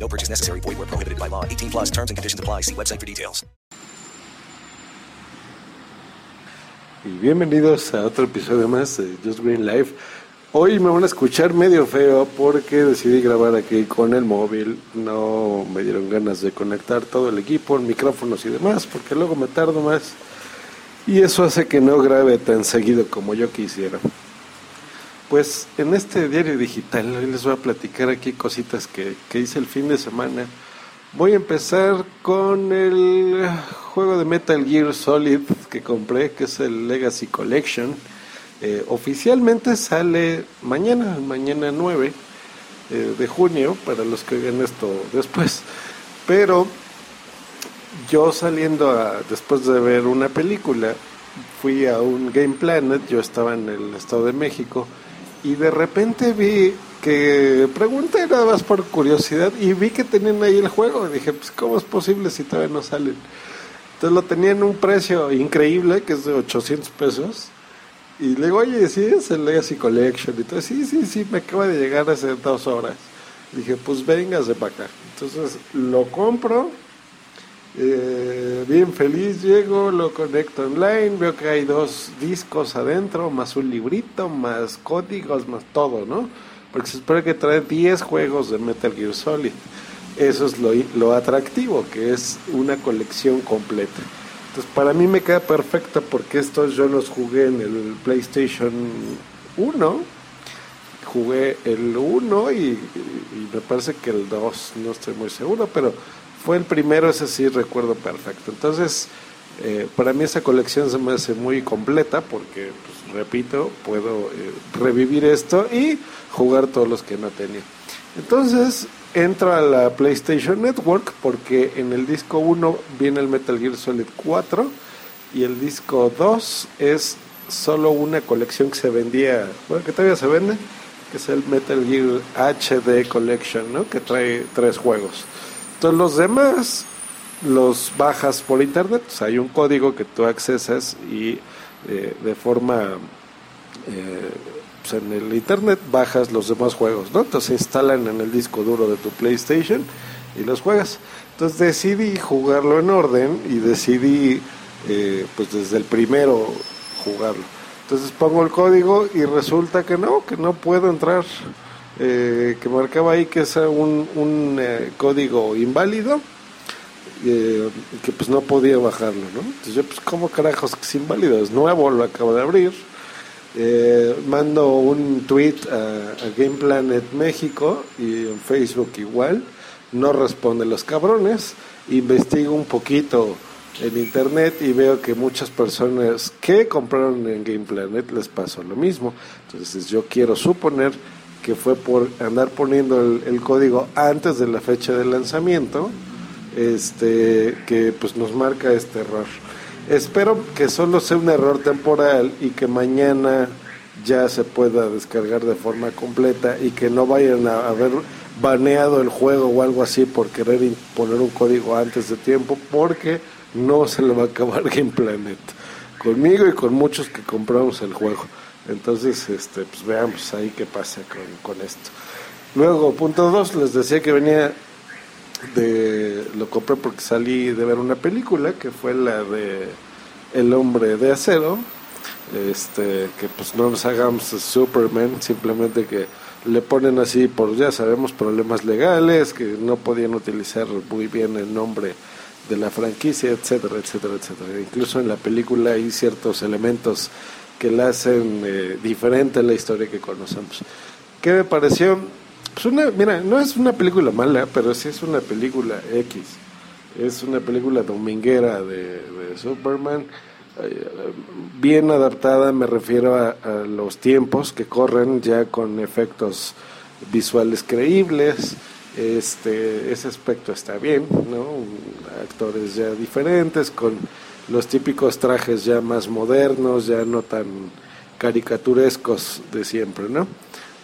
No purchase necessary. Void where prohibited by law. 18 plus terms and conditions apply. See website for details. Y bienvenidos a otro episodio más de Just Green Life. Hoy me van a escuchar medio feo porque decidí grabar aquí con el móvil. No me dieron ganas de conectar todo el equipo, micrófonos y demás, porque luego me tardo más. Y eso hace que no grabe tan seguido como yo quisiera. Pues en este diario digital hoy les voy a platicar aquí cositas que, que hice el fin de semana. Voy a empezar con el juego de Metal Gear Solid que compré, que es el Legacy Collection. Eh, oficialmente sale mañana, mañana 9 eh, de junio, para los que vean esto después. Pero yo saliendo a, después de ver una película, fui a un Game Planet, yo estaba en el Estado de México, y de repente vi que pregunté nada más por curiosidad y vi que tenían ahí el juego. Y dije, pues, ¿cómo es posible si todavía no salen? Entonces lo tenían en un precio increíble, que es de 800 pesos. Y le digo, oye, sí, es el Legacy Collection. Y todo, sí, sí, sí, me acaba de llegar hace dos horas. Dije, pues véngase para acá. Entonces lo compro, eh, bien feliz, llego, lo conecto online, veo que hay dos discos adentro, más un librito, más códigos, más todo, ¿no? Porque se espera que trae 10 juegos de Metal Gear Solid. Eso es lo, lo atractivo, que es una colección completa. Entonces, para mí me queda perfecta porque estos yo los jugué en el PlayStation 1. Jugué el 1 y, y, me parece que el 2, no estoy muy seguro, pero fue el primero, ese sí recuerdo perfecto. Entonces, eh, para mí esa colección se me hace muy completa porque, pues, repito, puedo eh, revivir esto y jugar todos los que no tenía. Entonces, entro a la PlayStation Network porque en el disco 1 viene el Metal Gear Solid 4 y el disco 2 es solo una colección que se vendía, bueno, que todavía se vende, que es el Metal Gear HD Collection, ¿no? Que trae tres juegos. Entonces los demás los bajas por internet, o hay un código que tú accesas y eh, de forma eh, pues en el internet bajas los demás juegos, ¿no? Entonces se instalan en el disco duro de tu PlayStation y los juegas. Entonces decidí jugarlo en orden y decidí eh, pues desde el primero jugarlo. Entonces pongo el código y resulta que no, que no puedo entrar, eh, que marcaba ahí que es un, un eh, código inválido. Eh, que pues no podía bajarlo, ¿no? Entonces yo pues cómo carajos que es inválido, es nuevo, lo acabo de abrir, eh, mando un tweet a, a, Game Planet México y en Facebook igual, no responde los cabrones, investigo un poquito en internet y veo que muchas personas que compraron en Game Planet les pasó lo mismo. Entonces yo quiero suponer que fue por andar poniendo el, código antes de la fecha de lanzamiento, este que pues nos marca este error. Espero que solo sea un error temporal y que mañana ya se pueda descargar de forma completa y que no vayan a haber baneado el juego o algo así por querer poner un código antes de tiempo porque no se le va a acabar Game Planet conmigo y con muchos que compramos el juego. Entonces, este, pues veamos ahí qué pasa con, con esto. Luego, punto dos, les decía que venía de lo compré porque salí de ver una película que fue la de El hombre de acero este que pues no nos hagamos Superman simplemente que le ponen así por ya sabemos problemas legales que no podían utilizar muy bien el nombre de la franquicia etcétera etcétera etcétera incluso en la película hay ciertos elementos que la hacen eh, diferente a la historia que conocemos ¿qué me pareció? Pues una, mira, no es una película mala, pero sí es una película X. Es una película dominguera de, de Superman, eh, bien adaptada, me refiero a, a, los tiempos que corren ya con efectos visuales creíbles. Este, ese aspecto está bien, ¿no? actores ya diferentes, con los típicos trajes ya más modernos, ya no tan caricaturescos de siempre, ¿no?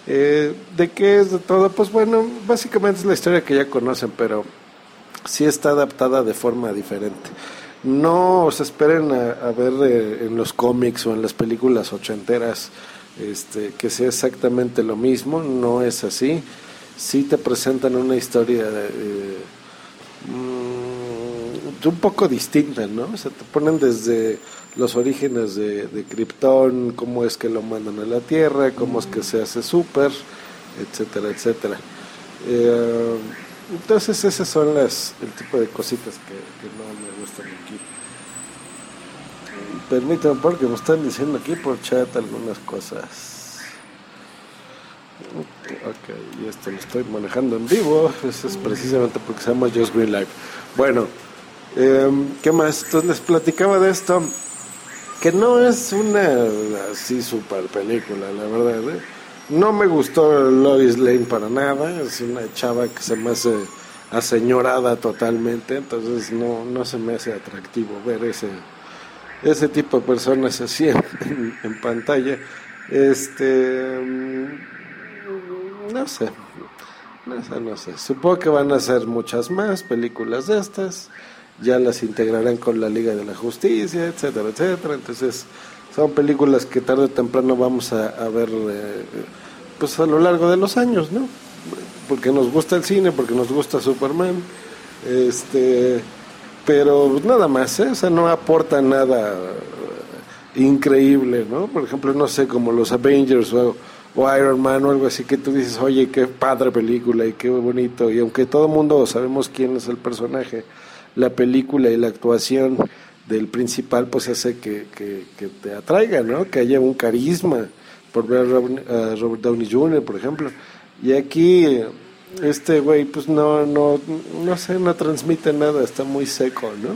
Eh, ¿De qué es de todo? Pues bueno, básicamente es la historia que ya conocen, pero sí está adaptada de forma diferente. No os esperen a, ver eh, en los cómics o en las películas ochenteras este, que sea exactamente lo mismo, no es así. Sí te presentan una historia eh, un poco distinta, ¿no? O sea, te ponen desde los orígenes de, de Krypton, cómo es que lo mandan a la Tierra, cómo es que se hace super, etcétera, etcétera. Eh, entonces esas son las el tipo de cositas que, no me gustan aquí. Permítanme porque me están diciendo aquí por chat algunas cosas. Ok, y esto lo estoy manejando en vivo. Eso es precisamente porque se llama Just Green Live. Bueno, eh, ¿qué más? Entonces les platicaba de esto que no es una así super película, la verdad. ¿eh? No me gustó Lois Lane para nada, es una chava que se me hace aseñorada totalmente, entonces no, no se me hace atractivo ver ese, ese tipo de personas así en, pantalla. Este, mm, no sé, no sé, no sé. Supongo que van a ser muchas más películas de estas ya las integrarán con la Liga de la Justicia, etcétera, etcétera. Entonces, son películas que tarde o temprano vamos a, ver eh, pues a lo largo de los años, ¿no? Porque nos gusta el cine, porque nos gusta Superman, este, pero nada más, ¿eh? o sea, no aporta nada increíble, ¿no? Por ejemplo, no sé, como los Avengers o, o, Iron Man o algo así, que tú dices, oye, qué padre película y qué bonito, y aunque todo el mundo sabemos quién es el personaje, la película y la actuación del principal pues hace que, te atraiga, ¿no? Que haya un carisma por ver a Robert Downey Jr., por ejemplo. Y aquí este güey pues no, no, no sé, no transmite nada, está muy seco, ¿no?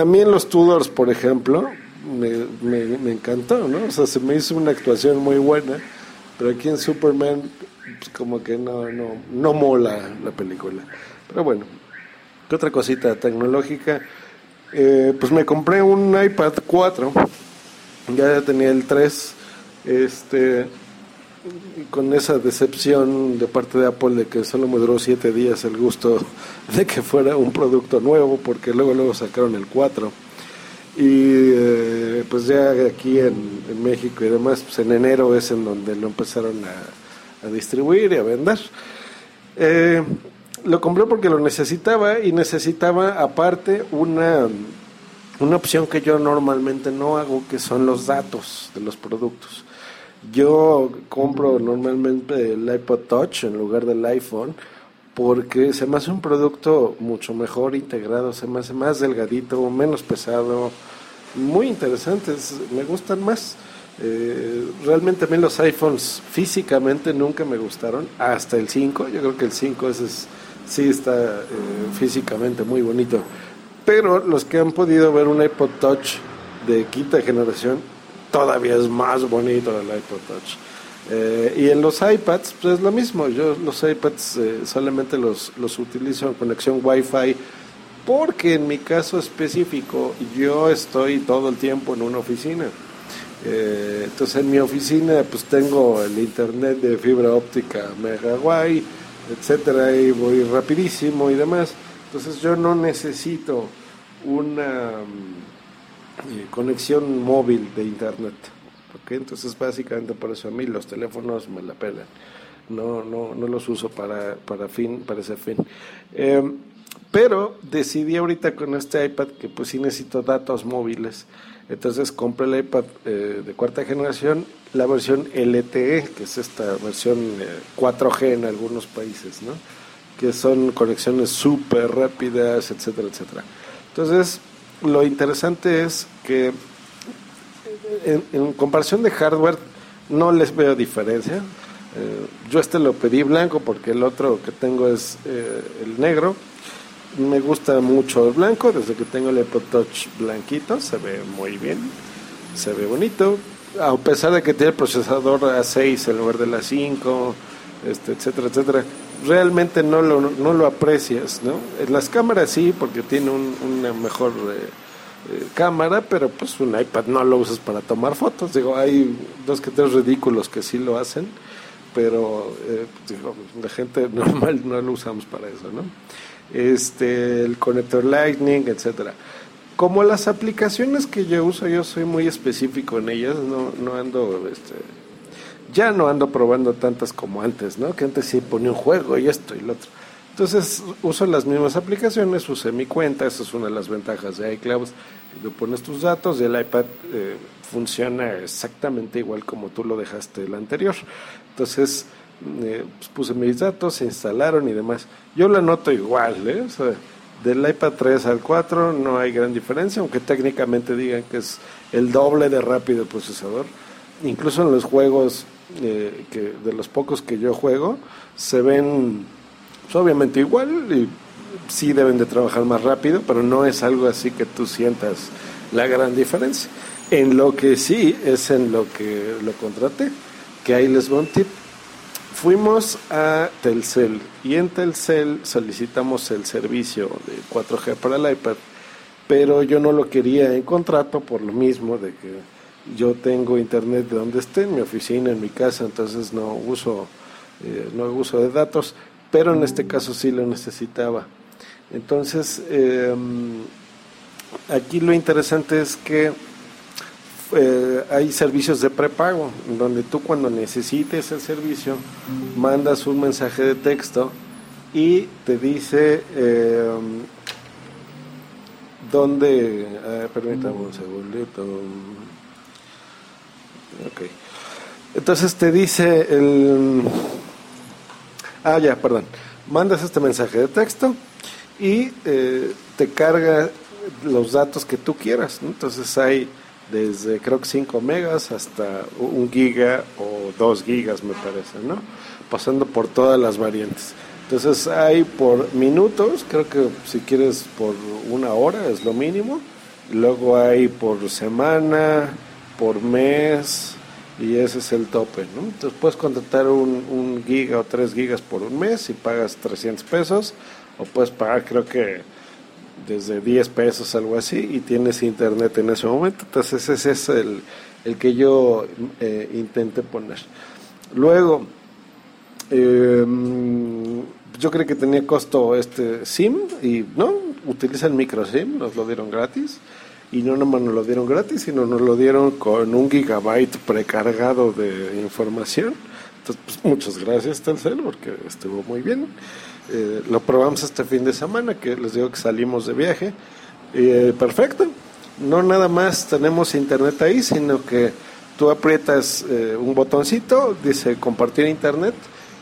A mí en los Tudors, por ejemplo, me, me, encantó, ¿no? O sea, se me hizo una actuación muy buena, pero aquí en Superman pues, como que no, no, no mola la película. Pero bueno, otra cosita tecnológica? Eh, pues me compré un iPad 4, ya tenía el 3, este, con esa decepción de parte de Apple de que solo me duró 7 días el gusto de que fuera un producto nuevo, porque luego luego sacaron el 4. Y eh, pues ya aquí en, México y demás, pues en enero es en donde lo empezaron a, distribuir y a vender. Eh, lo compré porque lo necesitaba y necesitaba aparte una, una opción que yo normalmente no hago, que son los datos de los productos. Yo compro normalmente el iPod Touch en lugar del iPhone porque se me hace un producto mucho mejor integrado, se me hace más delgadito, menos pesado, muy interesantes, me gustan más. Eh, realmente a mí los iPhones físicamente nunca me gustaron, hasta el 5, yo creo que el 5 es sí está eh, físicamente muy bonito. Pero los que han podido ver un iPod Touch de quinta generación, todavía es más bonito el iPod Touch. Eh, y en los iPads, pues es lo mismo. Yo los iPads eh, solamente los, los utilizo en conexión Wi-Fi porque en mi caso específico yo estoy todo el tiempo en una oficina. entonces en mi oficina pues tengo el internet de fibra óptica Megawatt etcétera, y voy rapidísimo y demás. Entonces yo no necesito una mm, eh, conexión móvil de internet. ¿okay? Entonces básicamente por eso a mí los teléfonos me la pelan. No, no, no los uso para, para, fin, para ese fin. Em, pero decidí ahorita con este iPad que pues sí necesito datos móviles. Entonces compré el iPad eh, de cuarta generación la versión LTE, que es esta versión 4G eh, en algunos países, ¿no? que son conexiones súper rápidas, etcétera, etcétera. Entonces, lo interesante es que en, comparación de hardware no les veo diferencia. Eh, yo este lo pedí blanco porque el otro que tengo es eh, el negro. Me gusta mucho el blanco, desde que tengo el Apple Touch blanquito, se ve muy bien, se ve bonito, a pesar de que tiene el procesador A6 en lugar de la 5, este, etcétera, etcétera, realmente no lo, no lo aprecias, ¿no? Las cámaras sí, porque tiene una mejor eh, eh, cámara, pero pues un iPad no lo usas para tomar fotos. Digo, hay dos que tres ridículos que sí lo hacen, pero eh, digo, la gente normal no lo usamos para eso, ¿no? Este, el conector Lightning, etcétera. Como las aplicaciones que yo uso, yo soy muy específico en ellas, no, no ando este, ya no ando probando tantas como antes, ¿no? Que antes sí ponía un juego y esto y lo otro. Entonces uso las mismas aplicaciones, usé mi cuenta, esa es una de las ventajas de iCloud. Tú pones tus datos y el iPad eh, funciona exactamente igual como tú lo dejaste el anterior. Entonces eh, pues puse mis datos, se instalaron y demás. Yo la noto igual, ¿eh? O sea, del iPad 3 al 4 no hay gran diferencia, aunque técnicamente digan que es el doble de rápido el procesador. Incluso en los juegos eh, que de los pocos que yo juego, se ven pues, obviamente igual y sí deben de trabajar más rápido, pero no es algo así que tú sientas la gran diferencia. En lo que sí es en lo que lo contraté, que ahí les va un tip. Fuimos a Telcel y en Telcel solicitamos el servicio de 4G para el iPad, pero yo no lo quería en contrato por lo mismo de que yo tengo internet de donde esté, en mi oficina, en mi casa, entonces no uso, eh, no uso de datos, pero en este caso sí lo necesitaba. Entonces, em, aquí lo interesante es que eh, hay servicios de prepago, donde tú cuando necesites el servicio mandas un mensaje de texto y te dice em, dónde, permítame un segundito. Ok. Entonces te dice el... Ah, ya, perdón. Mandas este mensaje de texto y eh, te carga los datos que tú quieras. Entonces hay desde creo que 5 megas hasta un giga o 2 gigas me parece, ¿no? Pasando por todas las variantes. Entonces hay por minutos, creo que si quieres por una hora es lo mínimo. Luego hay por semana, por mes y ese es el tope, ¿no? Entonces puedes contratar un, giga o tres gigas por un mes y pagas 300 pesos o puedes pagar creo que desde 10 pesos, algo así, y tienes internet en ese momento. Entonces ese es el, el que yo eh, intenté poner. Luego, em, yo creo que tenía costo este SIM y no, utiliza el micro SIM, nos lo dieron gratis y no nomás nos lo dieron gratis, sino nos lo dieron con un gigabyte precargado de información. Entonces, pues, muchas gracias Telcel porque estuvo muy bien. Eh, lo probamos este fin de semana, que les digo que salimos de viaje. Eh, perfecto. No nada más tenemos internet ahí, sino que tú aprietas eh, un botoncito, dice compartir internet,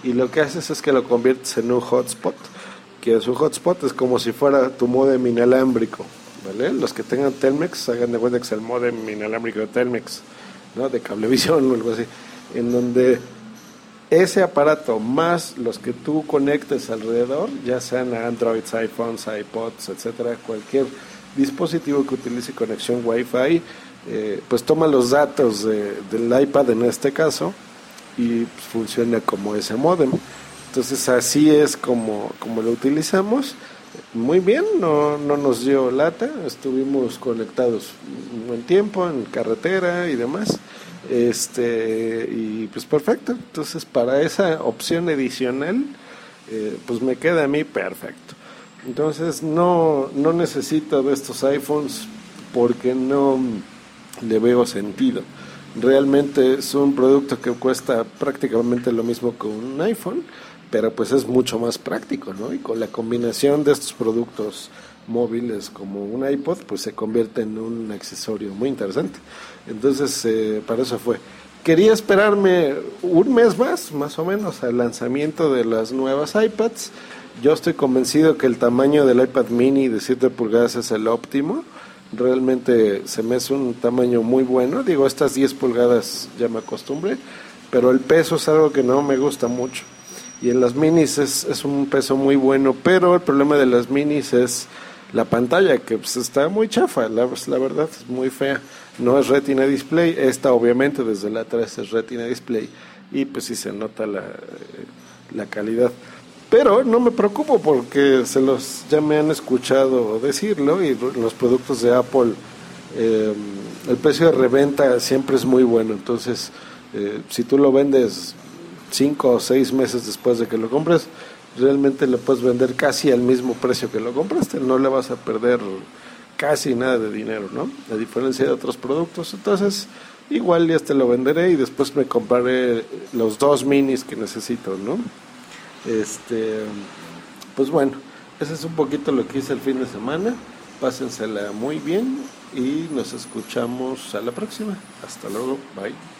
y lo que haces es que lo conviertes en un hotspot, que su hotspot es como si fuera tu modem inalámbrico. Los que tengan Telmex, hagan de cuenta que es el modem inalámbrico de Telmex, ¿no? De cablevisión o algo así, en donde ese aparato más los que tú conectes alrededor, ya sean Androids, iPhones, iPods, etcétera, cualquier dispositivo que utilice conexión Wi-Fi, eh, pues toma los datos del iPad en este caso y pues, funciona como ese modem. Entonces así es como, como lo utilizamos muy bien, no, no nos dio lata, estuvimos conectados un buen tiempo en carretera y demás. Este, y pues perfecto. Entonces, para esa opción adicional, eh, pues me queda a mí perfecto. Entonces, no, no necesito de estos iPhones porque no le veo sentido. Realmente es un producto que cuesta prácticamente lo mismo que un iPhone pero pues es mucho más práctico, ¿no? Y con la combinación de estos productos móviles como un iPod, pues se convierte en un accesorio muy interesante. Entonces, eh, para eso fue. Quería esperarme un mes más, más o menos, al lanzamiento de las nuevas iPads. Yo estoy convencido que el tamaño del iPad mini de 7 pulgadas es el óptimo. Realmente se me hace un tamaño muy bueno. Digo, estas 10 pulgadas ya me acostumbré, pero el peso es algo que no me gusta mucho y en las minis es, es, un peso muy bueno, pero el problema de las minis es la pantalla, que pues, está muy chafa, la, verdad es muy fea. No es retina display, esta obviamente desde la 3 es retina display y pues sí se nota la, la calidad. Pero no me preocupo porque se los ya me han escuchado decirlo y los productos de Apple, eh, el precio de reventa siempre es muy bueno. Entonces, eh, si tú lo vendes cinco o seis meses después de que lo compres, realmente lo puedes vender casi al mismo precio que lo compraste. No le vas a perder casi nada de dinero, ¿no? A diferencia de otros productos. Entonces, igual ya te lo venderé y después me compraré los dos minis que necesito, ¿no? Este, pues bueno, ese es un poquito lo que hice el fin de semana. Pásensela muy bien y nos escuchamos a la próxima. Hasta luego, bye.